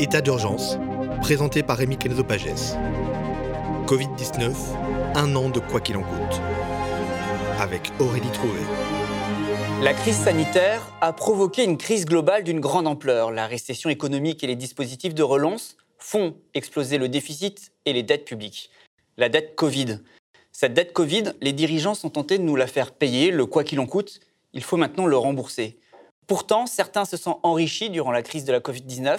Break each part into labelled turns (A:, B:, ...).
A: État d'urgence, présenté par Rémi Kenzo Pages. Covid-19, un an de quoi qu'il en coûte. Avec Aurélie Trouvé.
B: La crise sanitaire a provoqué une crise globale d'une grande ampleur. La récession économique et les dispositifs de relance font exploser le déficit et les dettes publiques. La dette Covid. Cette dette Covid, les dirigeants sont tentés de nous la faire payer, le quoi qu'il en coûte. Il faut maintenant le rembourser. Pourtant, certains se sont enrichis durant la crise de la Covid-19.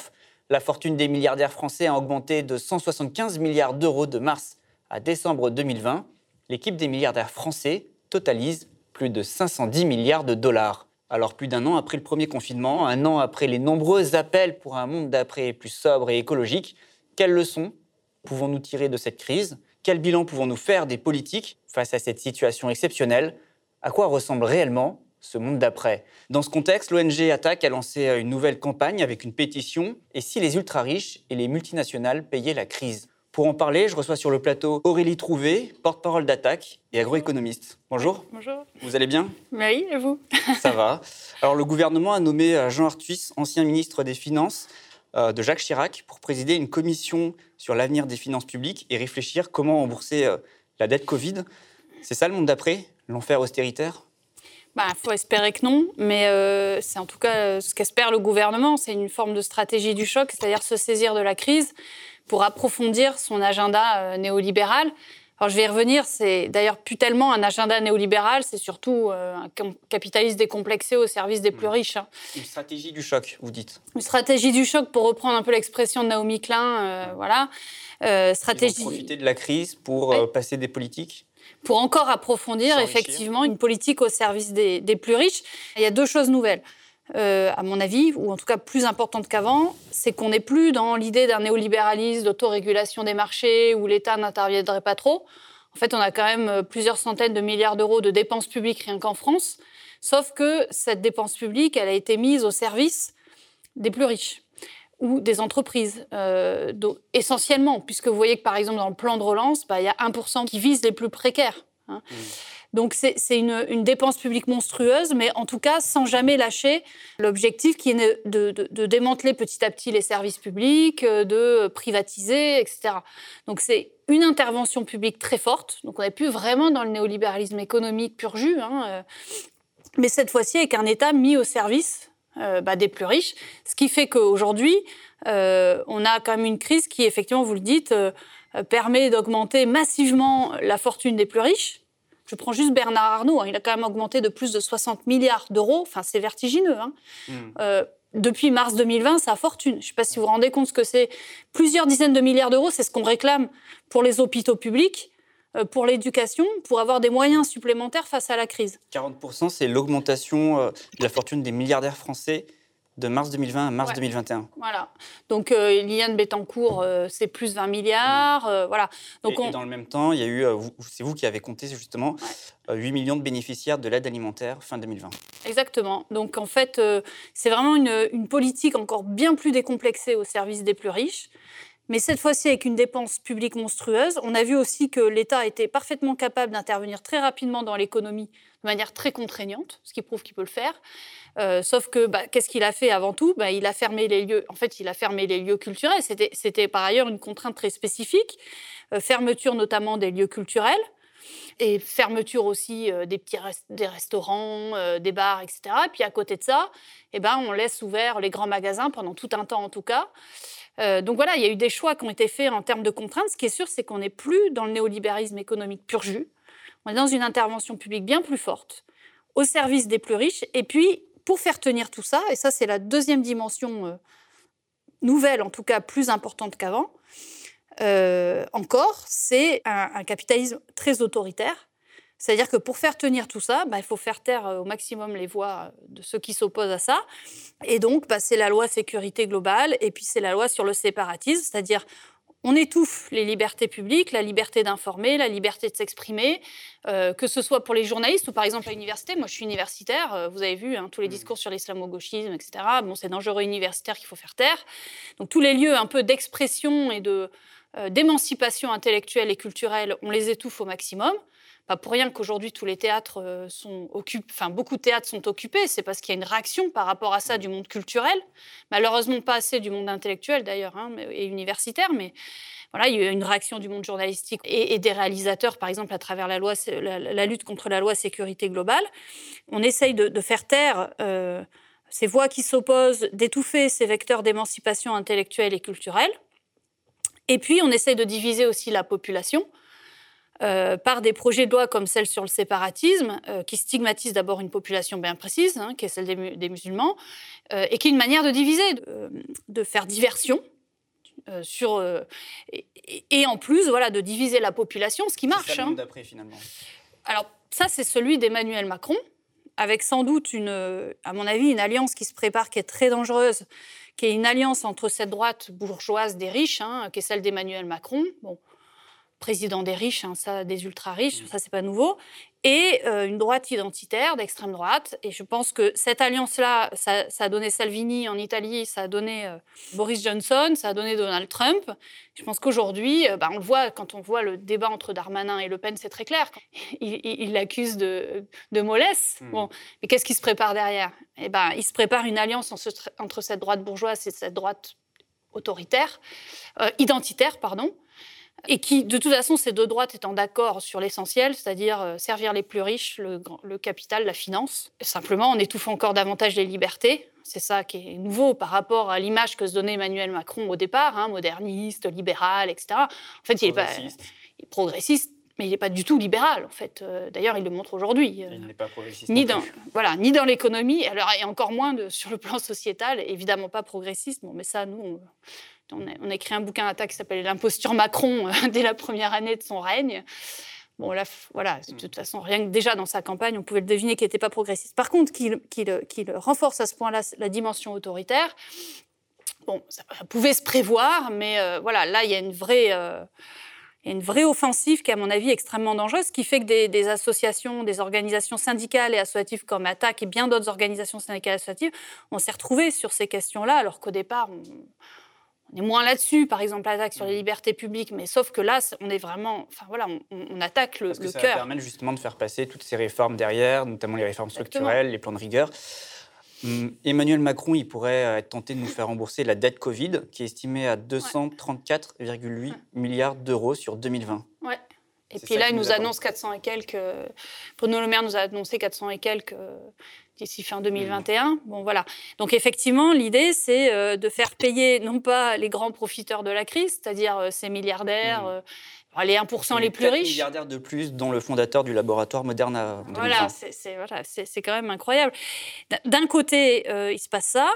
B: La fortune des milliardaires français a augmenté de 175 milliards d'euros de mars à décembre 2020. L'équipe des milliardaires français totalise plus de 510 milliards de dollars. Alors plus d'un an après le premier confinement, un an après les nombreux appels pour un monde d'après plus sobre et écologique, quelles leçons pouvons-nous tirer de cette crise? Quel bilan pouvons-nous faire des politiques face à cette situation exceptionnelle? À quoi ressemble réellement ce monde d'après. Dans ce contexte, l'ONG Attaque a lancé une nouvelle campagne avec une pétition Et si les ultra-riches et les multinationales payaient la crise? Pour en parler, je reçois sur le plateau Aurélie Trouvé, porte-parole d'Attaque et agroéconomiste. Bonjour.
C: Bonjour.
B: Vous allez bien?
C: Oui, et vous?
B: Ça va. Alors le gouvernement a nommé euh, Jean Arthuis, ancien ministre des Finances euh, de Jacques Chirac, pour présider une commission sur l'avenir des finances publiques et réfléchir comment rembourser euh, la dette Covid. C'est ça le monde d'après? L'enfer austéritaire?
C: Il bah, faut espérer que non, mais euh, c'est en tout cas euh, ce qu'espère le gouvernement. C'est une forme de stratégie du choc, c'est-à-dire se saisir de la crise pour approfondir son agenda euh, néolibéral. Alors je vais y revenir, c'est d'ailleurs plus tellement un agenda néolibéral, c'est surtout un capitalisme décomplexé au service des plus riches. Hein.
B: Une stratégie du choc, vous dites
C: Une stratégie du choc, pour reprendre un peu l'expression de Naomi Klein, voilà.
B: stratégie... Ils vont profiter de la crise pour passer des politiques
C: pour encore approfondir effectivement une politique au service des, plus riches. Il y a deux choses nouvelles. Euh, à mon avis, ou en tout cas plus importantes qu'avant, c'est qu'on n'est plus dans l'idée d'un néolibéralisme, d'autorégulation des marchés, où l'État n'interviendrait pas trop. En fait, on a quand même euh, plusieurs centaines de milliards d'euros de dépenses publiques rien qu'en France, sauf que cette dépense publique, elle a été mise au service des plus riches ou des entreprises, euh, essentiellement, puisque vous voyez que par exemple dans le plan de relance, bah, il y a 1% qui vise les plus précaires. Hein. Mmh. Donc c'est une, dépense publique monstrueuse, mais en tout cas sans jamais lâcher l'objectif qui est de, démanteler petit à petit les services publics, euh, de privatiser, etc. Donc c'est une intervention publique très forte. Donc on n'est plus vraiment dans le néolibéralisme économique pur jus, hein, euh, mais cette fois-ci avec un État mis au service euh, bah, des plus riches. Ce qui fait qu'aujourd'hui, euh, on a quand même une crise qui, effectivement, vous le dites, euh, permet d'augmenter massivement la fortune des plus riches. Je prends juste Bernard Arnault, hein. il a quand même augmenté de plus de 60 milliards d'euros. Enfin, c'est vertigineux. Hein. Hmm. depuis mars 2020, sa fortune. Je ne sais pas si vous vous rendez compte ce que c'est. Plusieurs dizaines de milliards d'euros, c'est ce qu'on réclame pour les hôpitaux publics. Euh, pour l'éducation, pour avoir des moyens supplémentaires face à la crise.
B: 40%, c'est l'augmentation euh, de la fortune des milliardaires français de mars 2020 à mars 2021.
C: Voilà. Donc, euh, Liliane Bettencourt, c'est plus 20 milliards. voilà.
B: Donc, et, dans le même temps, il y a eu, c'est vous qui avez compté justement, 8 millions de bénéficiaires de l'aide alimentaire fin 2020.
C: Exactement. Donc, en fait, c'est vraiment une, une, politique encore bien plus décomplexée au service des plus riches mais cette fois-ci avec une dépense publique monstrueuse. On a vu aussi que l'État était parfaitement capable d'intervenir très rapidement dans l'économie de manière très contraignante, ce qui prouve qu'il peut le faire. Euh, sauf que bah, qu'est-ce qu'il a fait avant tout? Bah, Il a fermé les lieux. En fait, il a fermé les lieux culturels. C'était par ailleurs une contrainte très spécifique, euh, fermeture notamment des lieux culturels et fermeture aussi euh, des petits des restaurants, des bars, etc. Et puis à côté de ça, eh ben, on laisse ouvert les grands magasins pendant tout un temps en tout cas. Euh, donc voilà, il y a eu des choix qui ont été faits en termes de contraintes. Ce qui est sûr, c'est qu'on n'est plus dans le néolibéralisme économique pur jus. On est dans une intervention publique bien plus forte, au service des plus riches. Et puis, pour faire tenir tout ça, et ça c'est la deuxième dimension euh, nouvelle, en tout cas plus importante qu'avant, euh, encore, c'est un, capitalisme très autoritaire c'est-à-dire que pour faire tenir tout ça, bah, il faut faire taire euh, au maximum les voix euh, de ceux qui s'opposent à ça. Et donc, bah, c'est la loi sécurité globale et puis c'est la loi sur le séparatisme, c'est-à-dire on étouffe les libertés publiques, la liberté d'informer, la liberté de s'exprimer, euh, que ce soit pour les journalistes ou par exemple à l'université. Moi, je suis universitaire, vous avez vu hein, tous les mmh. discours sur l'islamo-gauchisme, etc. Bon, c'est dangereux universitaire qu'il faut faire taire. Donc tous les lieux un peu d'expression et de d'émancipation intellectuelle et culturelle, on les étouffe au maximum pas pour rien qu'aujourd'hui tous les théâtres euh, sont occupés, enfin beaucoup de théâtres sont occupés, c'est parce qu'il y a une réaction par rapport à ça du monde culturel, malheureusement pas assez du monde intellectuel d'ailleurs hein, et universitaire, mais voilà, il y a une réaction du monde journalistique et, des réalisateurs, par exemple à travers la, loi, la, lutte contre la loi sécurité globale. On essaye de, faire taire euh, ces voix qui s'opposent, d'étouffer ces vecteurs d'émancipation intellectuelle et culturelle. Et puis on essaye de diviser aussi la population euh, par des projets de loi comme celle sur le séparatisme, euh, qui stigmatisent d'abord une population bien précise, hein, qui est celle des, musulmans, euh, et qui est une manière de diviser, de, faire diversion. sur, et, en plus, voilà, de diviser la population, ce qui marche.
B: Hein. d'après, finalement.
C: Alors, ça, c'est celui d'Emmanuel Macron, avec sans doute, une, à mon avis, une alliance qui se prépare, qui est très dangereuse, qui est une alliance entre cette droite bourgeoise des riches, hein, qui est celle d'Emmanuel Macron. Bon, président des riches, hein, ça, des ultra-riches, mmh. ça c'est pas nouveau, et euh, une droite identitaire d'extrême droite. Et je pense que cette alliance-là, ça, a donné Salvini en Italie, ça a donné euh, Boris Johnson, ça a donné Donald Trump. Je pense qu'aujourd'hui, euh, bah, on le voit quand on voit le débat entre Darmanin et Le Pen, c'est très clair. Il l'accuse de, de, mollesse. Mmh. Bon, mais qu'est-ce qui se prépare derrière? Eh ben, il se prépare une alliance entre cette droite bourgeoise et cette droite autoritaire, identitaire, pardon et qui, de toute façon, ces deux droites étant d'accord sur l'essentiel, c'est-à-dire euh, servir les plus riches, le, le, capital, la finance, simplement en étouffant encore davantage les libertés. C'est ça qui est nouveau par rapport à l'image que se donnait Emmanuel Macron au départ, hein, moderniste, libéral, etc. En fait, il est, pas, progressiste, mais il n'est pas du tout libéral, en fait. Euh, d'ailleurs, il le montre aujourd'hui.
B: il n'est pas progressiste.
C: Ni dans, voilà, ni dans l'économie, alors, et encore moins de, sur le plan sociétal, évidemment pas progressiste. Bon, mais ça, nous, on a, écrit un bouquin à qui s'appelle L'imposture Macron euh, dès la première année de son règne. Bon, là, voilà, de toute façon, rien que déjà dans sa campagne, on pouvait le deviner qu'il n'était pas progressiste. Par contre, qu'il renforce à ce point-là la dimension autoritaire, bon, ça, pouvait se prévoir, mais euh, voilà, là, il y a une vraie. Euh, une vraie offensive qui est, à mon avis, extrêmement dangereuse, qui fait que des, associations, des organisations syndicales et associatives comme ATTAC et bien d'autres organisations syndicales et associatives, on s'est retrouvés sur ces questions-là, alors qu'au départ, on, on est moins là-dessus, par exemple, l'attaque sur les libertés publiques, mais sauf que là, on est vraiment, enfin voilà, on, attaque le, Parce que ça
B: va permettre justement de faire passer toutes ces réformes derrière, notamment les réformes structurelles, les plans de rigueur. Hum, Emmanuel Macron, il pourrait euh, être tenté de nous faire rembourser la dette Covid, qui est estimée à 234,8 milliards d'euros sur 2020.
C: Ouais. Et puis là, il nous, annonce 400 et quelques. Bruno Le Maire nous a annoncé 400 et quelques d'ici fin 2021. Bon, voilà. Donc, effectivement, l'idée, c'est euh, de faire payer non pas les grands profiteurs de la crise, c'est-à-dire euh, ces milliardaires, mmh. euh, les 1% les plus riches.
B: milliardaires de plus, dont le fondateur du laboratoire Moderna.
C: Voilà, c'est voilà, quand même incroyable. D'un côté, il se passe ça.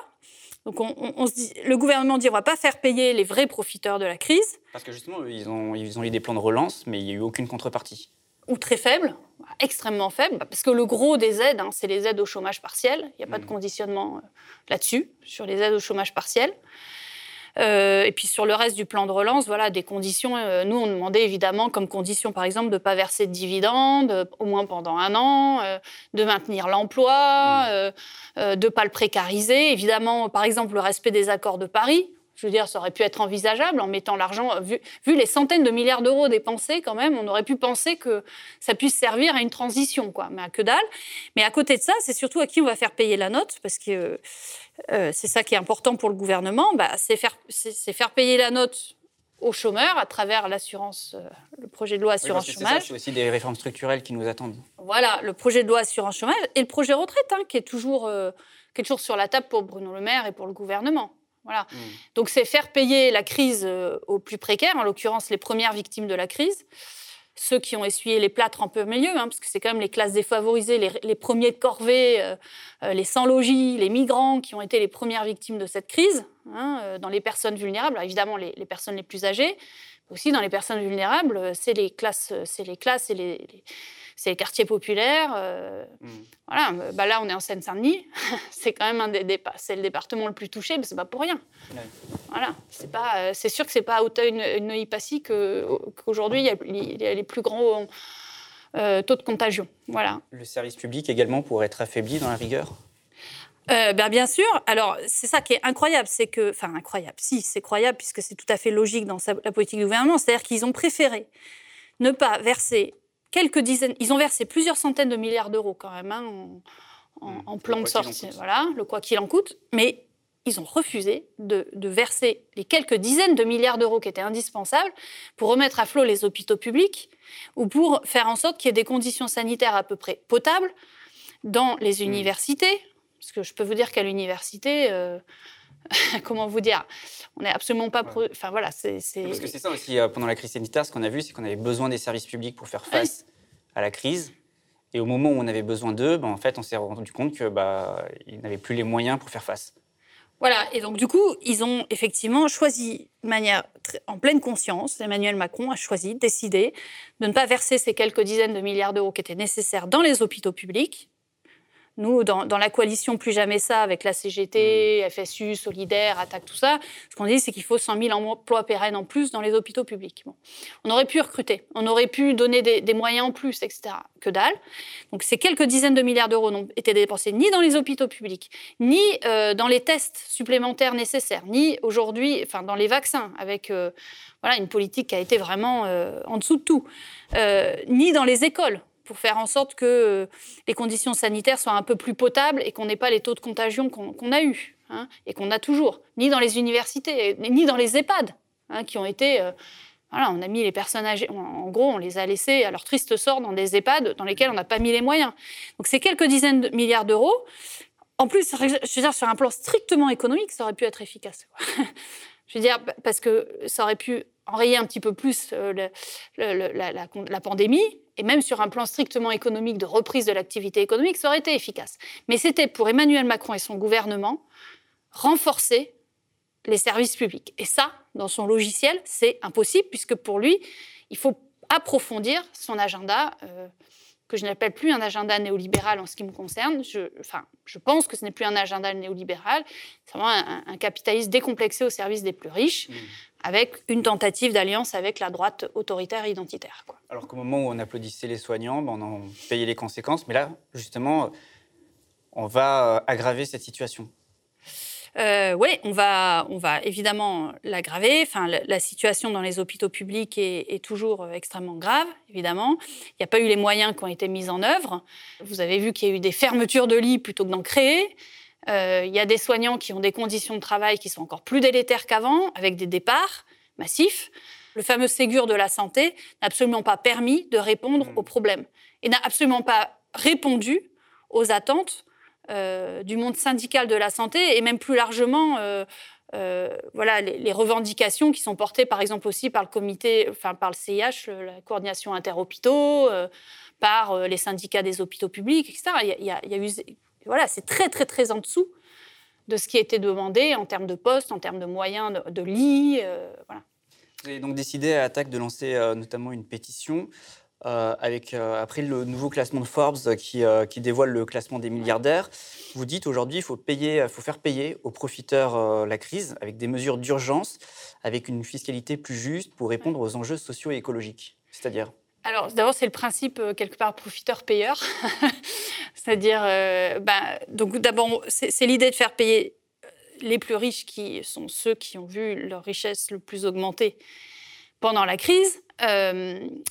C: Donc on, se dit, le gouvernement dit on va pas faire payer les vrais profiteurs de la crise.
B: Parce que justement, ils ont, ils ont eu des plans de relance, mais il n'y a eu aucune contrepartie.
C: Ou très faible extrêmement faible, parce que le gros des aides, hein, c'est les aides au chômage partiel. Il n'y a pas de mmh. conditionnement euh, là-dessus, sur les aides au chômage partiel. Euh, et puis sur le reste du plan de relance, voilà, des conditions. Euh, nous, on demandait évidemment comme condition, par exemple, de ne pas verser de dividendes, au moins pendant un an, de maintenir l'emploi, mmh. de ne pas le précariser. Évidemment, par exemple, le respect des accords de Paris. Je veux dire, ça aurait pu être envisageable en mettant l'argent, vu, les centaines de milliards d'euros dépensés quand même, on aurait pu penser que ça puisse servir à une transition, quoi. Mais à que dalle. Mais à côté de ça, c'est surtout à qui on va faire payer la note, parce que euh, c'est ça qui est important pour le gouvernement. Bah, c'est faire, faire payer la note aux chômeurs à travers l'assurance, euh, le projet de loi assurance chômage.
B: C'est aussi des réformes structurelles qui nous attendent.
C: Voilà, le projet de loi assurance chômage et le projet retraite, hein, qui, est toujours, euh, qui est toujours sur la table pour Bruno Le Maire et pour le gouvernement. Voilà. Mm. Donc c'est faire payer la crise euh, aux plus précaires, en l'occurrence les premières victimes de la crise, ceux qui ont essuyé les plâtres un peu milieu, hein, parce que c'est quand même les classes défavorisées, les, premiers de corvée, euh, euh, les sans-logis, les migrants qui ont été les premières victimes de cette crise, hein, dans les personnes vulnérables, évidemment les, les, personnes les plus âgées, aussi dans les personnes vulnérables, c'est les classes, c'est les classes et les c'est les quartiers populaires. Euh, mm. Voilà, bah là, on est en Seine-Saint-Denis. c'est quand même un des, c'est le département le plus touché, mais c'est pas pour rien. Voilà, c'est pas, euh, c'est sûr que c'est pas à Auteuil-Neuilly-Passy qu'aujourd'hui il y, a les plus grands euh, taux de contagion. Voilà.
B: Le service public également pourrait être affaibli dans la rigueur?
C: Ben, bien sûr. Alors, c'est ça qui est incroyable, c'est que, enfin incroyable, si c'est croyable puisque c'est tout à fait logique dans la politique du gouvernement, c'est-à-dire qu'ils ont préféré ne pas verser quelques dizaines, ils ont versé plusieurs centaines de milliards d'euros quand même hein, en,
B: Mmh.
C: plan de sortie, voilà, le quoi qu'il en coûte, mais ils ont refusé de, de verser les quelques dizaines de milliards d'euros qui étaient indispensables pour remettre à flot les hôpitaux publics ou pour faire en sorte qu'il y ait des conditions sanitaires à peu près potables dans
B: Mmh.
C: les universités. Parce que je peux vous dire qu'à l'université, euh, comment vous dire, on n'est absolument pas. pro- Enfin voilà, c'est. c'est-
B: Parce que c'est ça aussi, euh, pendant la crise sanitaire, ce qu'on a vu, c'est qu'on avait besoin des services publics pour faire face à la crise. Et au moment où on avait besoin d'eux, ben, en fait, on s'est rendu compte que bah, n'avaient plus les moyens pour faire face.
C: Voilà, et donc du coup, ils ont effectivement choisi de manière en pleine conscience, Emmanuel Macron a choisi, décidé de ne pas verser ces quelques dizaines de milliards d'euros qui étaient nécessaires dans les hôpitaux publics. Nous, dans, dans la coalition Plus Jamais Ça, avec la CGT, FSU, Solidaire, Attaque, tout ça, ce qu'on dit, c'est qu'il faut 100 000 emplois pérennes en plus dans les hôpitaux publics. Bon. On aurait pu recruter, on aurait pu donner des, des moyens en plus, etc. Que dalle. Donc ces quelques dizaines de milliards d'euros n'ont été dépensés ni dans les hôpitaux publics, ni euh, dans les tests supplémentaires nécessaires, ni aujourd'hui, enfin dans les vaccins, avec euh, voilà une politique qui a été vraiment euh, en dessous de tout, Euh, ni dans les écoles pour faire en sorte que euh, les conditions sanitaires soient un peu plus potables et qu'on n'ait pas les taux de contagion qu'on a eus hein, et qu'on a toujours, ni dans les universités, ni dans les EHPAD, hein, qui ont été euh, voilà, on a mis les personnes âgées, en- gros, on les a laissées à leur triste sort dans des EHPAD dans lesquels on n'a pas mis les moyens. Donc ces quelques dizaines de milliards d'euros, en plus, je veux dire, sur un plan strictement économique, ça aurait pu être efficace. je veux dire, parce que ça aurait pu enrayer un petit peu plus euh, la pandémie, et même sur un plan strictement économique de reprise de l'activité économique, ça aurait été efficace. Mais c'était pour Emmanuel Macron et son gouvernement renforcer les services publics. Et ça, dans son logiciel, c'est impossible, puisque pour lui, il faut approfondir son agenda, euh, que je n'appelle plus un agenda néolibéral en ce qui me concerne. Je, enfin, je pense que ce n'est plus un agenda néolibéral, c'est vraiment un, un capitalisme décomplexé au service des plus riches, avec une tentative d'alliance avec la droite autoritaire et identitaire. quoi.
B: Alors qu'au moment où on applaudissait les soignants, ben, on en payait les conséquences. Mais là, justement, on va euh, aggraver cette situation.
C: Euh, oui, on va, on va évidemment l'aggraver. Enfin, la, la situation dans les hôpitaux publics est, est toujours euh, extrêmement grave, évidemment. Il n'y a pas eu les moyens qui ont été mis en œuvre. Vous avez vu qu'il y a eu des fermetures de lits plutôt que d'en créer. Euh, il y a des soignants qui ont des conditions de travail qui sont encore plus délétères qu'avant, avec des départs massifs. Le fameux Ségur de la santé n'a absolument pas permis de répondre
B: Mmh.
C: aux problèmes et n'a absolument pas répondu aux attentes euh, du monde syndical de la santé et même plus largement euh, euh, voilà, les, les revendications qui sont portées par exemple aussi par le comité, enfin par le CIH, le- la coordination interhôpitaux, par les syndicats des hôpitaux publics, etc. Il y a, il y a- il y a eu, voilà, c'est très très très en dessous de ce qui a été demandé en termes de postes, en termes de moyens, de, de lits, euh, voilà.
B: Vous avez donc décidé à Attaque de lancer euh, notamment une pétition euh, avec, après le nouveau classement de Forbes qui, qui dévoile le classement des milliardaires. Vous dites aujourd'hui il faut, payer, faut faire payer aux profiteurs la crise avec des mesures d'urgence, avec une fiscalité plus juste pour répondre aux enjeux sociaux et écologiques. C'est-à-dire
C: Alors, d'abord, c'est le principe, euh, quelque part, profiteur-payeur. C'est-à-dire, euh, ben, donc d'abord, c'est l'idée de faire payer euh, les plus riches, qui sont ceux qui ont vu leur richesse le plus augmenter pendant la crise.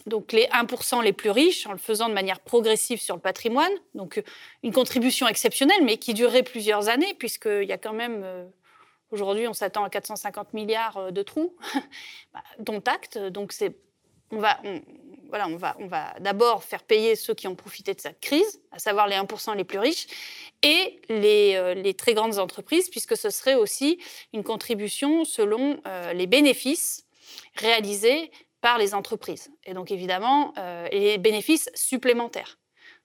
C: Donc, les 1% les plus riches, en le faisant de manière progressive sur le patrimoine. Donc, une contribution exceptionnelle, mais qui durerait plusieurs années, puisqu'il y a quand même. Aujourd'hui, on s'attend à 450 milliards de trous, bah, dont acte. Donc, on va, voilà, on va, d'abord faire payer ceux qui ont profité de cette crise, à savoir les 1% les plus riches, et les, euh, les très grandes entreprises, puisque ce serait aussi une contribution selon euh, les bénéfices réalisés par les entreprises. Et donc évidemment, euh, les bénéfices supplémentaires.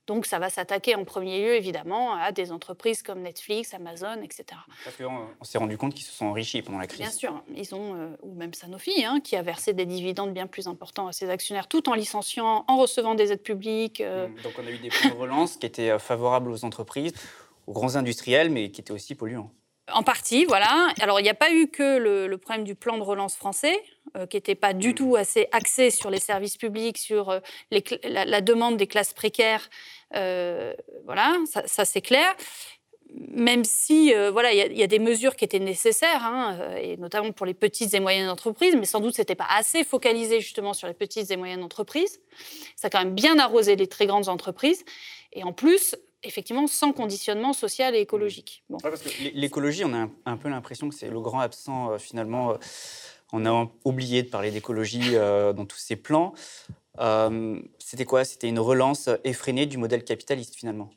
C: Donc ça va s'attaquer en premier lieu, évidemment, à des entreprises comme Netflix, Amazon, etc.
B: Parce qu'on on s'est rendu compte qu'ils se sont enrichis pendant la crise.
C: Bien sûr, ils ont, euh, ou même Sanofi, hein, qui a versé des dividendes bien plus importants à ses actionnaires, tout en licenciant, en recevant des aides publiques. euh,
B: Mm. Donc on a eu des plans de relance qui étaient euh, favorables aux entreprises, aux grands industriels, mais qui étaient aussi polluants.
C: En partie, voilà. Alors, il n'y a pas eu que le, le problème du plan de relance français, euh, qui n'était pas du tout assez axé sur les services publics, sur euh, les la, la demande des classes précaires. Euh, voilà, ça, ça, c'est clair. même si voilà, il y, a des mesures qui étaient nécessaires, hein, et notamment pour les petites et moyennes entreprises, mais sans doute c'était pas assez focalisé justement sur les petites et moyennes entreprises. Ça a quand même bien arrosé les très grandes entreprises, et en plus, effectivement, sans conditionnement social et écologique.
B: L'écologie, on a un, peu l'impression que c'est le grand absent finalement. on a oublié de parler d'écologie dans tous ces plans. c'était quoi? C'était une relance effrénée du modèle capitaliste finalement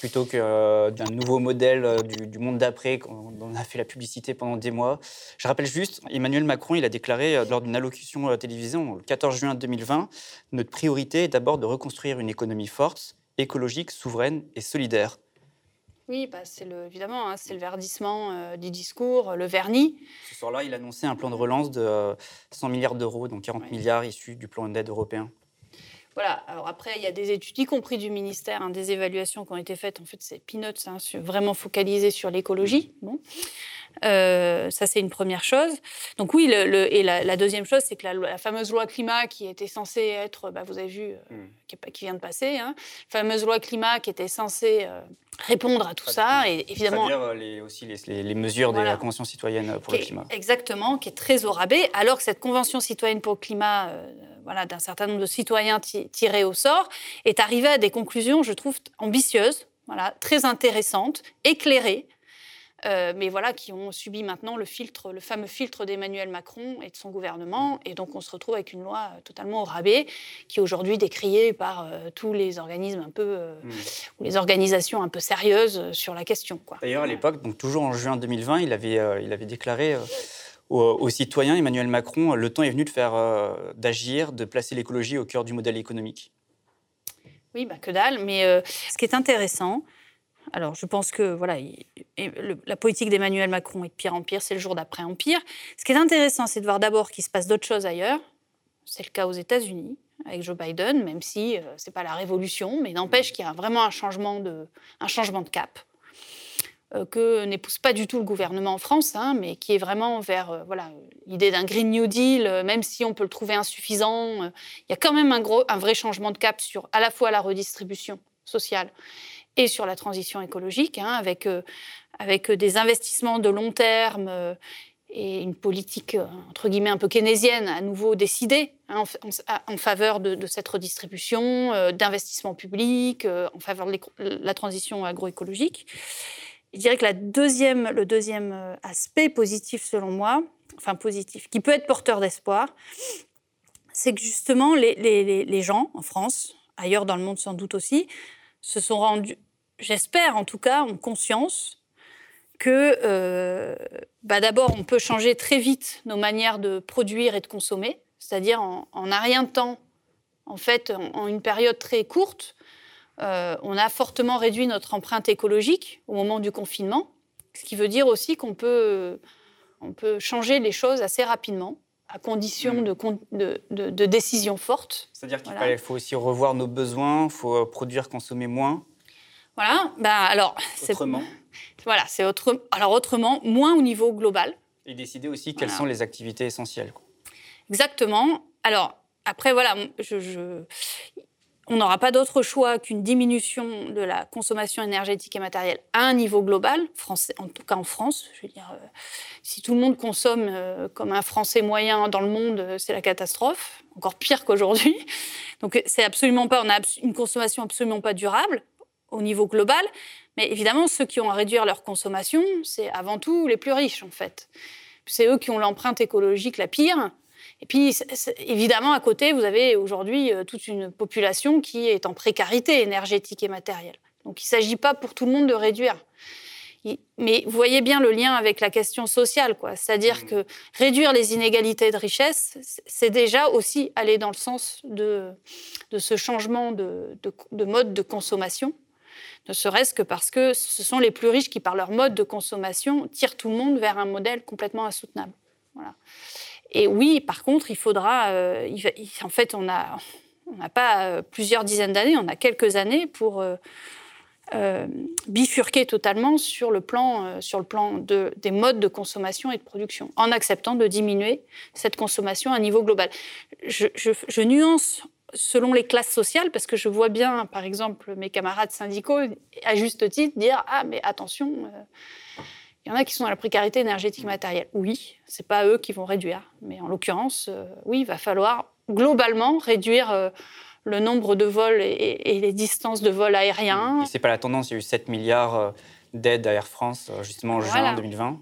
B: plutôt que euh, d'un nouveau modèle euh, du, monde d'après dont on a fait la publicité pendant des mois. Je rappelle juste, Emmanuel Macron, il a déclaré euh, lors d'une allocution télévisée le 14 juin 2020, notre priorité est d'abord de reconstruire une économie forte, écologique, souveraine et solidaire.
C: Oui, bah c'est le, évidemment, hein, c'est le verdissement du discours, le vernis.
B: Ce soir-là, il a annoncé un plan de relance de 100 milliards d'euros, donc 40 milliards issus du plan d'aide européen.
C: Voilà. Alors après, il y a des études, y compris du ministère, hein, des évaluations qui ont été faites. En fait, c'est peanuts, hein, vraiment focalisé sur l'écologie. Bon. Euh, ça, c'est une première chose. Donc oui, le, et la, deuxième chose, c'est que la, fameuse loi climat qui était censée être, bah, vous avez vu, euh, hmm. qui, qui, vient de passer, hein, fameuse loi climat qui était censée euh, répondre à tout ça, et évidemment...
B: C'est-à-dire les, aussi les, les mesures de la Convention citoyenne pour le climat.
C: exactement, qui est très au rabais, alors que cette Convention citoyenne pour le climat, voilà, d'un certain nombre de citoyens tirés au sort, est arrivée à des conclusions, je trouve, ambitieuses, voilà, très intéressantes, éclairées, euh, mais voilà, qui ont subi maintenant le filtre, le fameux filtre d'Emmanuel Macron et de son gouvernement. Et donc, on se retrouve avec une loi totalement au rabais, qui est aujourd'hui décriée par euh, tous les organismes un peu, euh, hmm. ou les organisations un peu sérieuses sur la question.
B: D'ailleurs, à l'époque, donc toujours en juin 2020, il avait, il avait déclaré aux, citoyens, Emmanuel Macron, le temps est venu de faire, d'agir, de placer l'écologie au cœur du modèle économique.
C: Oui, bah, que dalle. Mais ce qui est intéressant, alors, je pense que voilà, la politique d'Emmanuel Macron est de pire en pire, c'est le jour d'après empire. Ce qui est intéressant, c'est de voir d'abord qu'il se passe d'autres choses ailleurs. C'est le cas aux États-Unis avec Joe Biden, même si euh, ce n'est pas la révolution, mais n'empêche qu'il y a vraiment un changement de, un changement de cap euh, que n'épouse pas du tout le gouvernement en France, hein, mais qui est vraiment vers euh, voilà l'idée d'un Green New Deal, même si on peut le trouver insuffisant, il y a quand même un, gros, un vrai changement de cap sur à la fois la redistribution sociale et sur la transition écologique, hein, avec, euh, avec des investissements de long terme euh, et une politique, euh, entre guillemets, un peu keynésienne, à nouveau décidée hein, en, faveur de, cette redistribution, d'investissements publics, en faveur de la transition agroécologique. Je dirais que le deuxième aspect positif, selon moi, enfin positif, qui peut être porteur d'espoir, c'est que justement les gens en France, ailleurs dans le monde sans doute aussi, se sont rendus, j'espère en tout cas, ont conscience que euh, bah d'abord, on peut changer très vite nos manières de produire et de consommer, c'est-à-dire en, en, un rien de temps, en fait, en, une période très courte, euh, on a fortement réduit notre empreinte écologique au moment du confinement, ce qui veut dire aussi qu'on peut, on peut changer les choses assez rapidement à condition mm. de, de, de, décisions fortes.
B: C'est-à-dire qu'il faut aussi revoir nos besoins, il faut euh, produire, consommer moins.
C: Voilà, ben alors...
B: Autrement
C: Voilà, c'est autre, alors autrement, moins au niveau global.
B: Et décider aussi quelles sont les activités essentielles.
C: Exactement. Alors, après, voilà, je, je on n'aura pas d'autre choix qu'une diminution de la consommation énergétique et matérielle à un niveau global, en tout cas en France. Je veux dire, euh, si tout le monde consomme euh, comme un Français moyen dans le monde, euh, c'est la catastrophe, encore pire qu'aujourd'hui. Donc c'est absolument pas, on a une consommation absolument pas durable au niveau global. Mais évidemment, ceux qui ont à réduire leur consommation, c'est avant tout les plus riches en fait. C'est eux qui ont l'empreinte écologique la pire. Et puis, évidemment, à côté, vous avez aujourd'hui euh, toute une population qui est en précarité énergétique et matérielle. Donc, il ne s'agit pas pour tout le monde de réduire. Mais vous voyez bien le lien avec la question sociale, quoi. C'est-à-dire mmh. que réduire les inégalités de richesse, c'est déjà aussi aller dans le sens de, de ce changement de, de, mode de consommation. Ne serait-ce que parce que ce sont les plus riches qui, par leur mode de consommation, tirent tout le monde vers un modèle complètement insoutenable. Voilà. Et oui, par contre, il faudra. Euh, en fait, on n'a pas euh, plusieurs dizaines d'années, on a quelques années pour euh, bifurquer totalement sur le plan, sur le plan de, des modes de consommation et de production, en acceptant de diminuer cette consommation à un niveau global. Je, nuance selon les classes sociales, parce que je vois bien, par exemple, mes camarades syndicaux, à juste titre, dire Ah, mais attention, il y en a qui sont dans la précarité énergétique matérielle. Oui, ce n'est pas eux qui vont réduire, mais en l'occurrence, euh, oui, il va falloir globalement réduire. Euh, le nombre de vols et, les distances de vols aériens.
B: Ce n'est pas la tendance, il y a eu 7 milliards d'aides à Air France justement en juin 2020.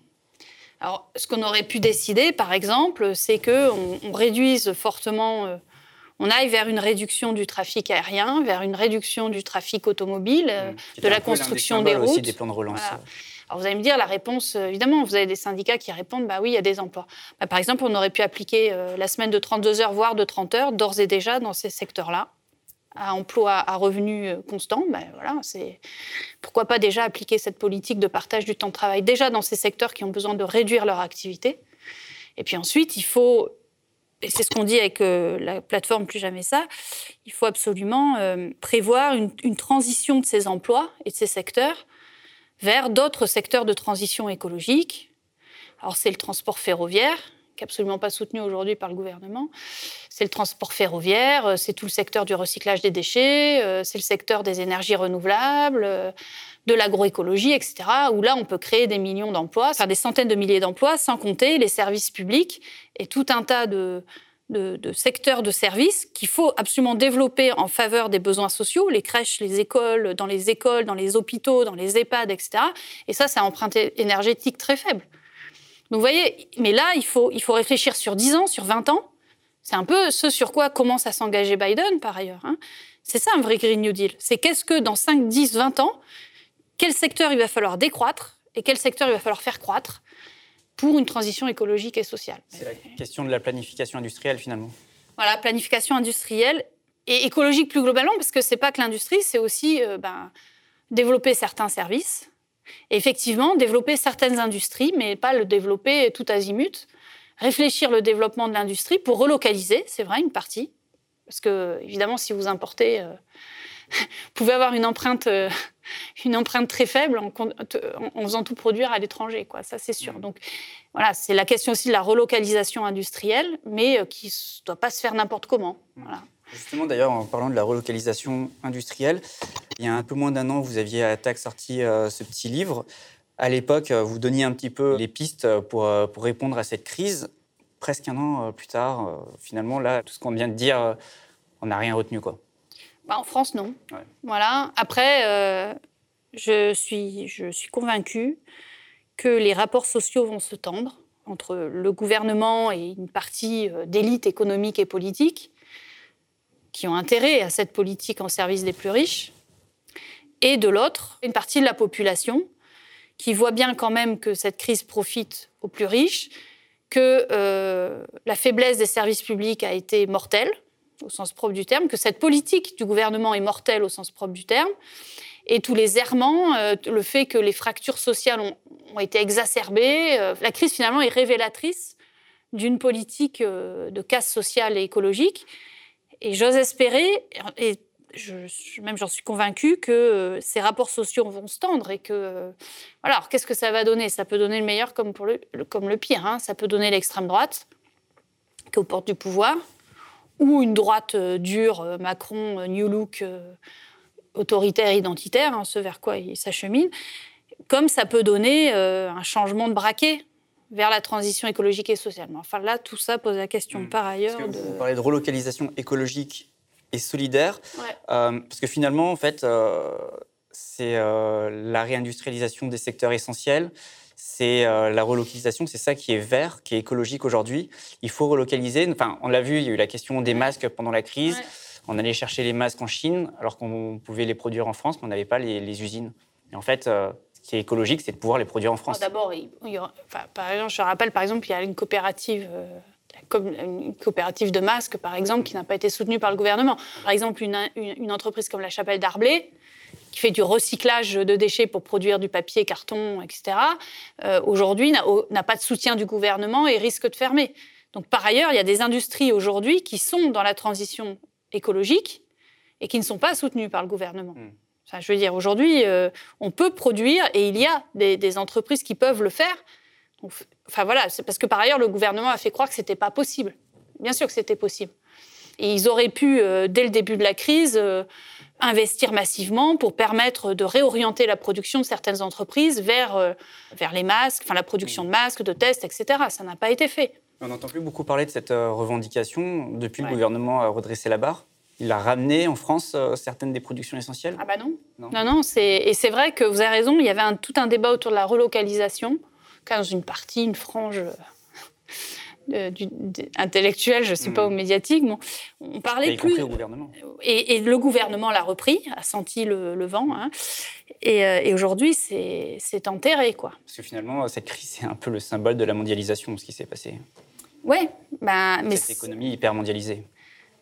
C: Alors, ce qu'on aurait pu décider, par exemple, c'est qu'on on réduise fortement on aille vers une réduction du trafic aérien, vers une réduction du trafic automobile, mmh. euh, de la construction des, routes. Aussi
B: des plans de relance.
C: Alors vous allez me dire, la réponse, euh, évidemment, vous avez des syndicats qui répondent, bah oui, il y a des emplois. Bah, par exemple, on aurait pu appliquer euh, la semaine de 32 heures, voire de 30 heures, d'ores et déjà dans ces secteurs-là, à emploi à revenu constant. Bah, voilà, c'est pourquoi pas déjà appliquer cette politique de partage du temps de travail déjà dans ces secteurs qui ont besoin de réduire leur activité. Et puis ensuite, il faut et c'est ce qu'on dit avec euh, la plateforme Plus Jamais Ça, il faut absolument euh, prévoir une, transition de ces emplois et de ces secteurs vers d'autres secteurs de transition écologique. Alors c'est le transport ferroviaire, qui n'est absolument pas soutenu aujourd'hui par le gouvernement. C'est le transport ferroviaire, euh, c'est tout le secteur du recyclage des déchets, c'est le secteur des énergies renouvelables de l'agroécologie, etc., où là, on peut créer des millions d'emplois, faire des centaines de milliers d'emplois, sans compter les services publics et tout un tas de, de, secteurs de services qu'il faut absolument développer en faveur des besoins sociaux, les crèches, les écoles, dans les écoles, dans les hôpitaux, dans les EHPAD, etc. Et ça, c'est empreinte énergétique très faible. Donc vous voyez, mais là, il faut, il faut réfléchir sur 10 ans, sur 20 ans. C'est un peu ce sur quoi commence à s'engager Biden, par ailleurs. Hein. C'est ça un vrai Green New Deal. C'est qu'est-ce que dans 5, 10, 20 ans, quel secteur il va falloir décroître et quel secteur il va falloir faire croître pour une transition écologique et sociale.
B: C'est la question de la planification industrielle finalement.
C: Voilà, planification industrielle et écologique plus globalement, parce que c'est pas que l'industrie, c'est aussi euh, ben, développer certains services, et effectivement développer certaines industries, mais pas le développer tout azimut. Réfléchir le développement de l'industrie pour relocaliser, c'est vrai, une partie. Parce que, évidemment, si vous importez euh, pouvait avoir une empreinte, euh, une empreinte très faible en, en, faisant tout produire à l'étranger, quoi. Ça, c'est sûr. Mmh. Donc, voilà, c'est la question aussi de la relocalisation industrielle, mais euh, qui ne doit pas se faire n'importe comment. Voilà.
B: Justement, d'ailleurs, en parlant de la relocalisation industrielle, il y a un peu moins d'un an, vous aviez à TAC sorti euh, ce petit livre. À l'époque, vous donniez un petit peu les pistes pour, pour répondre à cette crise. Presque un an plus tard, finalement, là, tout ce qu'on vient de dire, on n'a rien retenu, quoi.
C: Bah, en France, non. Voilà. Après, euh, je, suis, je suis convaincue que les rapports sociaux vont se tendre entre le gouvernement et une partie euh, d'élite économique et politique qui ont intérêt à cette politique en service des plus riches, et de l'autre, une partie de la population qui voit bien quand même que cette crise profite aux plus riches, que euh, la faiblesse des services publics a été mortelle, au sens propre du terme, que cette politique du gouvernement est mortelle au sens propre du terme, et tous les errements, euh, le fait que les fractures sociales ont, été exacerbées, euh, la crise finalement est révélatrice d'une politique euh, de casse sociale et écologique. Et j'ose espérer, et même j'en suis convaincue, que ces rapports sociaux vont se tendre et que... voilà, alors qu'est-ce que ça va donner? Ça peut donner le meilleur comme, pour le, comme le pire. Hein. Ça peut donner l'extrême droite, qui est aux portes du pouvoir ou une droite euh, dure, euh, Macron, euh, New Look, autoritaire, identitaire, hein, ce vers quoi il s'achemine, comme ça peut donner un changement de braquet vers la transition écologique et sociale. Mais enfin là, tout ça pose la question hmm. par ailleurs.
B: de... Vous parlez de relocalisation écologique et solidaire, parce que finalement, en fait, c'est la réindustrialisation des secteurs essentiels, c'est euh, la relocalisation, c'est ça qui est vert, qui est écologique aujourd'hui. Il faut relocaliser. Enfin, on l'a vu, il y a eu la question des masques pendant la crise. On allait chercher les masques en Chine, alors qu'on pouvait les produire en France, mais on n'avait pas les, usines. Et en fait, euh, ce qui est écologique, c'est de pouvoir les produire en France.
C: D'abord, par exemple, je rappelle, par exemple, il y a une coopérative. Euh, une coopérative de masques, par exemple, qui n'a pas été soutenue par le gouvernement. Par exemple, une, une entreprise comme la Chapelle d'Arblay, qui fait du recyclage de déchets pour produire du papier, carton, etc., euh, aujourd'hui n'a pas de soutien du gouvernement et risque de fermer. Donc par ailleurs, il y a des industries aujourd'hui qui sont dans la transition écologique et qui ne sont pas soutenues par le gouvernement. Hmm. je veux dire, aujourd'hui, euh, on peut produire et il y a des, entreprises qui peuvent le faire. enfin voilà, c'est parce que par ailleurs, le gouvernement a fait croire que ce n'était pas possible. Bien sûr que c'était possible. Et ils auraient pu, dès le début de la crise, investir massivement pour permettre de réorienter la production de certaines entreprises vers, vers les masques, enfin la production de masques, de tests, etc. Ça n'a pas été fait.
B: On n'entend plus beaucoup parler de cette revendication depuis le gouvernement a redressé la barre il a ramené en France euh, certaines des productions essentielles
C: Ah bah non. Non, non, et c'est vrai que vous avez raison, il y avait un, tout un débat autour de la relocalisation, dans une partie, une frange euh, intellectuelle, je ne sais pas, ou hmm. médiatique. Bon,
B: on parlait plus. au gouvernement.
C: Et, le gouvernement l'a repris, a senti le, vent. Hein. Et, euh, et aujourd'hui, c'est enterré. Quoi.
B: Parce que finalement, cette crise, c'est un peu le symbole de la mondialisation, ce qui s'est passé.
C: Ouais, bah, mais.
B: Cette économie hyper mondialisée.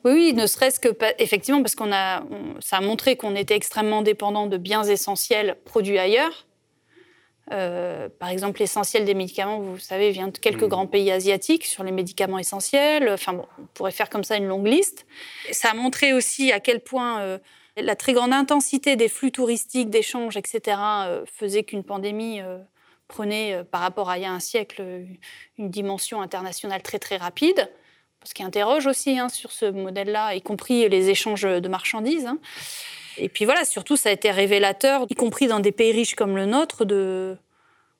C: Oui, ne serait-ce que effectivement parce qu'on a, ça a montré qu'on était extrêmement dépendant de biens essentiels produits ailleurs. Euh, par exemple, l'essentiel des médicaments, vous savez, vient de quelques mmh. grands pays asiatiques sur les médicaments essentiels. Enfin, bon, on pourrait faire comme ça une longue liste. Ça a montré aussi à quel point euh, la très grande intensité des flux touristiques, d'échanges, etc., euh, faisait qu'une pandémie prenait, par rapport à il y a un siècle, une dimension internationale très très rapide ce qui interroge aussi hein, sur ce modèle-là, y compris les échanges de marchandises. Hein. Et puis voilà, surtout, ça a été révélateur, y compris dans des pays riches comme le nôtre, de,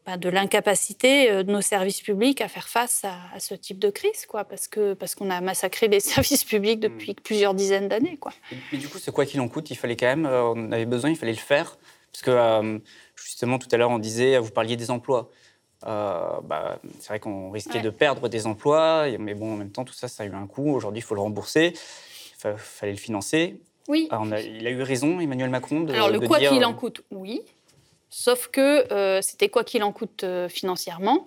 C: bah, de l'incapacité euh, de nos services publics à faire face à, ce type de crise, quoi, parce que parce qu'on a massacré les services publics depuis hmm. plusieurs dizaines d'années, quoi.
B: Mais du coup, c'est quoi qu'il en coûte Il fallait quand même, euh, on avait besoin, il fallait le faire, parce que euh, justement tout à l'heure on disait, vous parliez des emplois. Euh, bah, c'est vrai qu'on risquait de perdre des emplois, mais bon, en même temps, tout ça, ça a eu un coût. Aujourd'hui, il faut le rembourser. Il fallait le financer.
C: Oui.
B: Ah, il a eu raison, Emmanuel Macron, de
C: Alors, le quoi
B: qu'il
C: en coûte, oui. Sauf que euh, c'était quoi qu'il en coûte euh, financièrement,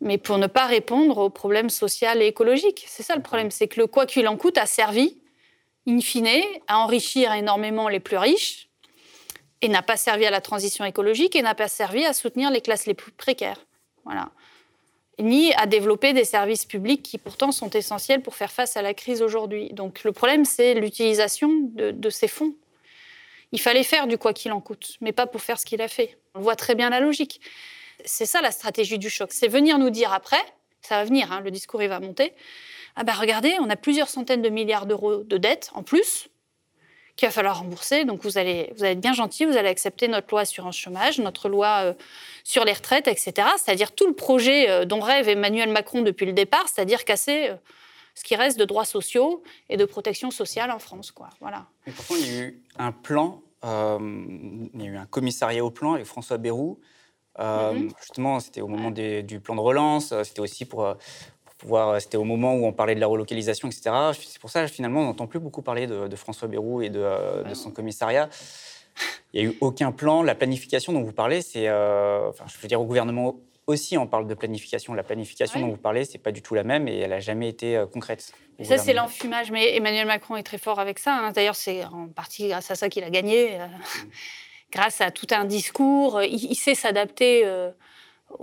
C: mais pour ne pas répondre aux problèmes sociaux et écologiques. C'est ça le problème, c'est que le quoi qu'il en coûte a servi, in fine, à enrichir énormément les plus riches, et n'a pas servi à la transition écologique et n'a pas servi à soutenir les classes les plus précaires. Voilà. Ni à développer des services publics qui pourtant sont essentiels pour faire face à la crise aujourd'hui. Donc le problème, c'est l'utilisation de, ces fonds. Il fallait faire du quoi qu'il en coûte, mais pas pour faire ce qu'il a fait. On voit très bien la logique. C'est ça la stratégie du choc. C'est venir nous dire après, ça va venir, hein, le discours il va monter. Ah ben regardez, on a plusieurs centaines de milliards d'euros de dettes en plus qu'il va falloir rembourser. Donc vous allez, vous allez être bien gentil, vous allez accepter notre loi assurance chômage, notre loi euh, sur les retraites, etc. C'est-à-dire tout le projet euh, dont rêve Emmanuel Macron depuis le départ, c'est-à-dire casser euh, ce qui reste de droits sociaux et de protection sociale en France. Quoi. Voilà.
B: Mais pourtant, il y a eu un plan, il y a eu un commissariat au plan avec François Bayrou. Mm-hmm. Justement, c'était au moment du plan de relance, c'était aussi pour euh, c'était au moment où on parlait de la relocalisation, etc. C'est pour ça, finalement, on n'entend plus beaucoup parler de, François Bayrou et de, euh, son commissariat. Il n'y a eu aucun plan. La planification dont vous parlez, c'est. Euh, enfin, je veux dire, au gouvernement aussi, on parle de planification. La planification dont vous parlez, c'est pas du tout la même et elle n'a jamais été concrète.
C: Ça, c'est l'enfumage. Mais Emmanuel Macron est très fort avec ça. Hein. D'ailleurs, c'est en partie grâce à ça qu'il a gagné. Mm. grâce à tout un discours. Il, sait s'adapter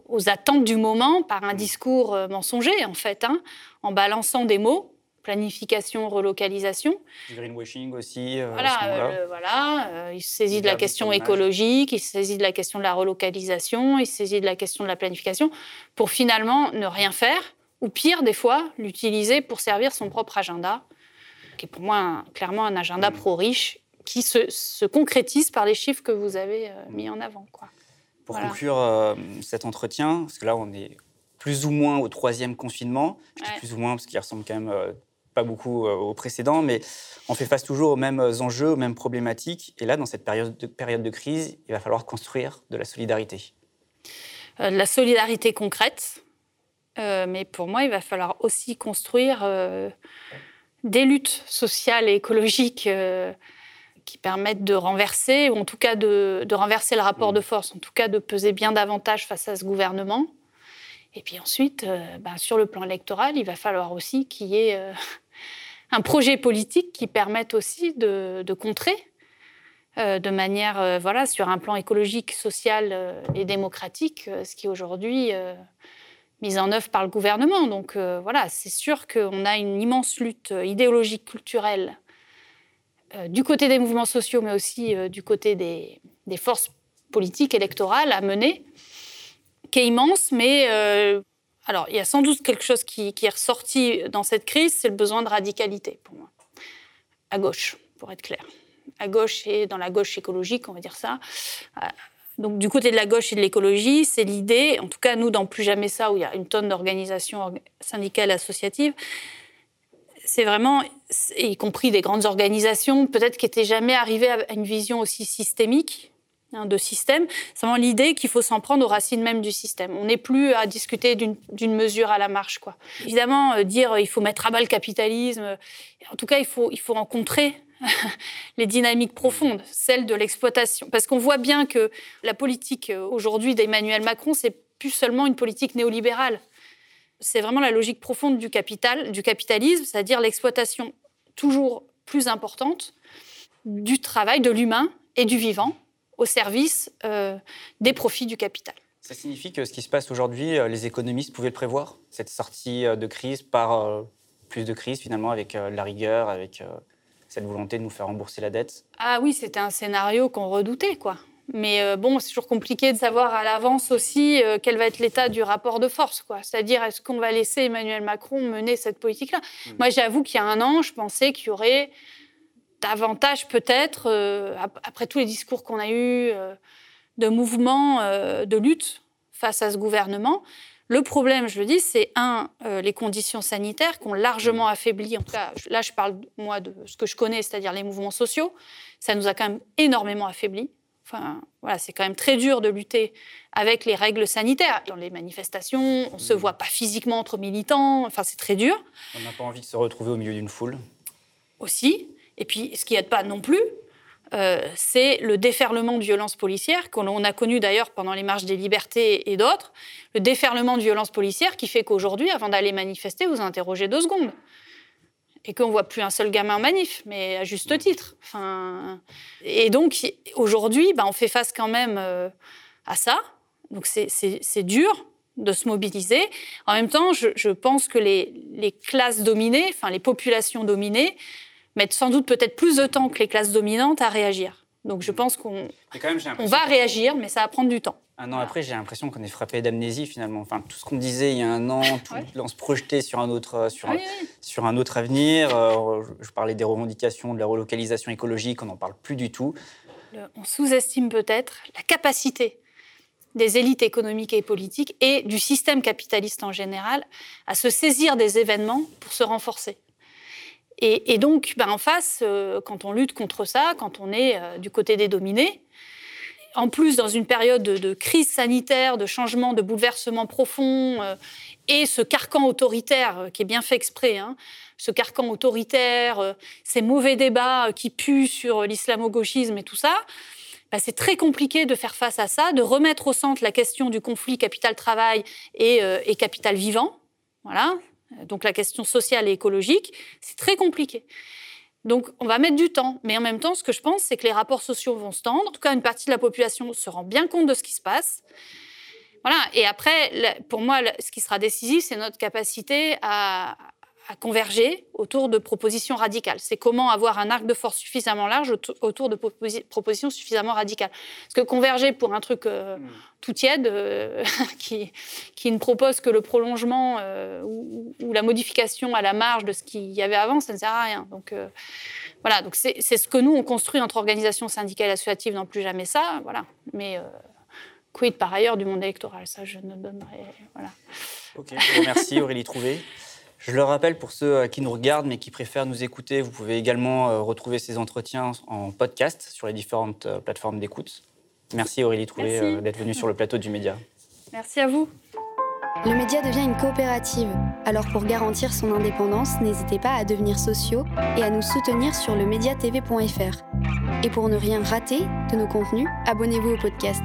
C: aux attentes du moment par un discours euh, mensonger, en fait, hein, en balançant des mots planification, relocalisation.
B: Greenwashing aussi.
C: Euh, voilà, euh, voilà il se saisit de la question écologique, il se saisit de la question de la relocalisation, il se saisit de la question de la planification, pour finalement ne rien faire, ou pire, des fois, l'utiliser pour servir son propre agenda, qui est pour moi clairement un agenda mm. pro-riche, qui se, se, concrétise par les chiffres que vous avez mis en avant. Quoi.
B: Pour conclure euh, cet entretien, parce que là, on est plus ou moins au troisième confinement. Je dis plus ou moins parce qu'il ressemble quand même euh, pas beaucoup euh, au précédent, mais on fait face toujours aux mêmes enjeux, aux mêmes problématiques. Et là, dans cette période de, période de crise, il va falloir construire de la solidarité.
C: la solidarité concrète, mais pour moi, il va falloir aussi construire des luttes sociales et écologiques qui permettent de renverser, ou en tout cas de, renverser le rapport mm. de force, en tout cas de peser bien davantage face à ce gouvernement. Et puis ensuite, euh, ben, sur le plan électoral, il va falloir aussi qu'il y ait euh, un projet politique qui permette aussi de, contrer euh, de manière, voilà, sur un plan écologique, social et démocratique, ce qui est aujourd'hui mis en œuvre par le gouvernement. Donc voilà, c'est sûr qu'on a une immense lutte idéologique, culturelle du côté des mouvements sociaux, mais aussi euh, du côté des, forces politiques électorales à mener, qui est immense, mais euh, alors il y a sans doute quelque chose qui, est ressorti dans cette crise, c'est le besoin de radicalité pour moi. à gauche, pour être clair. À gauche et dans la gauche écologique, on va dire ça. Euh, donc du côté de la gauche et de l'écologie, c'est l'idée, en tout cas nous dans Plus Jamais ça, où il y a une tonne d'organisations syndicales associatives, c'est vraiment, y compris des grandes organisations, peut-être qui n'étaient jamais arrivées à une vision aussi systémique hein, de système. C'est vraiment l'idée qu'il faut s'en prendre aux racines même du système. On n'est plus à discuter d'une mesure à la marche. Quoi. Évidemment, euh, dire il faut mettre à bas le capitalisme, en tout cas, il faut, il faut rencontrer les dynamiques profondes, celles de l'exploitation. Parce qu'on voit bien que la politique euh, aujourd'hui d'Emmanuel Macron, c'est plus seulement une politique néolibérale c'est vraiment la logique profonde du capital, du capitalisme, c'est-à-dire l'exploitation toujours plus importante du travail, de l'humain et du vivant au service euh, des profits du capital.
B: Ça signifie que ce qui se passe aujourd'hui, euh, les économistes pouvaient le prévoir, cette sortie euh, de crise par plus de crise finalement, avec la rigueur, avec cette volonté de nous faire rembourser la dette?
C: Ah oui, c'était un scénario qu'on redoutait, quoi. Mais euh, bon, c'est toujours compliqué de savoir à l'avance aussi euh, quel va être l'état du rapport de force. C'est-à-dire, est-ce qu'on va laisser Emmanuel Macron mener cette politique-là? Mmh. Moi, j'avoue qu'il y a un an, je pensais qu'il y aurait davantage peut-être, euh, après tous les discours qu'on a eus, de mouvements de lutte face à ce gouvernement. Le problème, je le dis, c'est un, les conditions sanitaires qui ont largement mmh. affaibli, en tout cas, là je parle moi de ce que je connais, c'est-à-dire les mouvements sociaux, ça nous a quand même énormément affaibli. Enfin, voilà, c'est quand même très dur de lutter avec les règles sanitaires. Dans les manifestations, on ne se mmh. voit pas physiquement entre militants. Enfin, c'est très dur.
B: On n'a pas envie de se retrouver au milieu d'une foule.
C: Aussi. Et puis, ce qui n'aide pas non plus, euh, c'est le déferlement de violences policières qu'on a connu d'ailleurs pendant les marches des libertés et d'autres. Le déferlement de violences policières qui fait qu'aujourd'hui, avant d'aller manifester, vous interrogez deux secondes et qu'on voit plus un seul gamin en manif, mais à juste titre. Enfin, et donc aujourd'hui, ben, on fait face quand même euh, à ça. Donc c'est dur de se mobiliser. En même temps, je, pense que les, les, classes dominées, enfin les populations dominées, mettent sans doute peut-être plus de temps que les classes dominantes à réagir. Donc je pense qu'on on va réagir, mais ça va prendre du temps.
B: Un an après, j'ai l'impression qu'on est frappé d'amnésie finalement. Enfin, tout ce qu'on disait il y a un an, tout, on se projetait sur un autre, euh, sur, un, sur un autre avenir. Euh, je parlais des revendications, de la relocalisation écologique, on n'en parle plus du tout.
C: on sous-estime peut-être la capacité des élites économiques et politiques et du système capitaliste en général à se saisir des événements pour se renforcer. Et, donc, ben, en face, euh, quand on lutte contre ça, quand on est du côté des dominés, en plus dans une période de, crise sanitaire, de changement, de bouleversement profond, euh, et ce carcan autoritaire euh, qui est bien fait exprès, hein, ce carcan autoritaire, euh, ces mauvais débats qui puent sur l'islamo-gauchisme et tout ça, bah, c'est très compliqué de faire face à ça, de remettre au centre la question du conflit capital-travail et, et capital-vivant. Voilà. Donc la question sociale et écologique, c'est très compliqué. Donc, on va mettre du temps. Mais en même temps, ce que je pense, c'est que les rapports sociaux vont se tendre. En tout cas, une partie de la population se rend bien compte de ce qui se passe. Voilà. Et après, pour moi, ce qui sera décisif, c'est notre capacité à, à converger autour de propositions radicales. C'est comment avoir un arc de force suffisamment large autour de propositions suffisamment radicales. Parce que converger pour un truc euh, hmm. tout tiède, euh, qui, qui, ne propose que le prolongement euh, ou, la modification à la marge de ce qu'il y avait avant, ça ne sert à rien. Donc voilà, donc c'est ce que nous, on construit entre organisations syndicales et associatives dans Plus Jamais Ça. Voilà. Mais quid par ailleurs du monde électoral? Ça, je ne donnerai... Voilà.
B: Ok, merci Aurélie Trouvé. Je le rappelle pour ceux euh, qui nous regardent mais qui préfèrent nous écouter, vous pouvez également euh, retrouver ces entretiens en podcast sur les différentes euh, plateformes d'écoute. Merci Aurélie Trouvé d'être venue sur le plateau du Média.
C: Merci à vous.
D: Le Média devient une coopérative. Alors pour garantir son indépendance, n'hésitez pas à devenir sociaux et à nous soutenir sur le Et pour ne rien rater de nos contenus, abonnez-vous au podcast.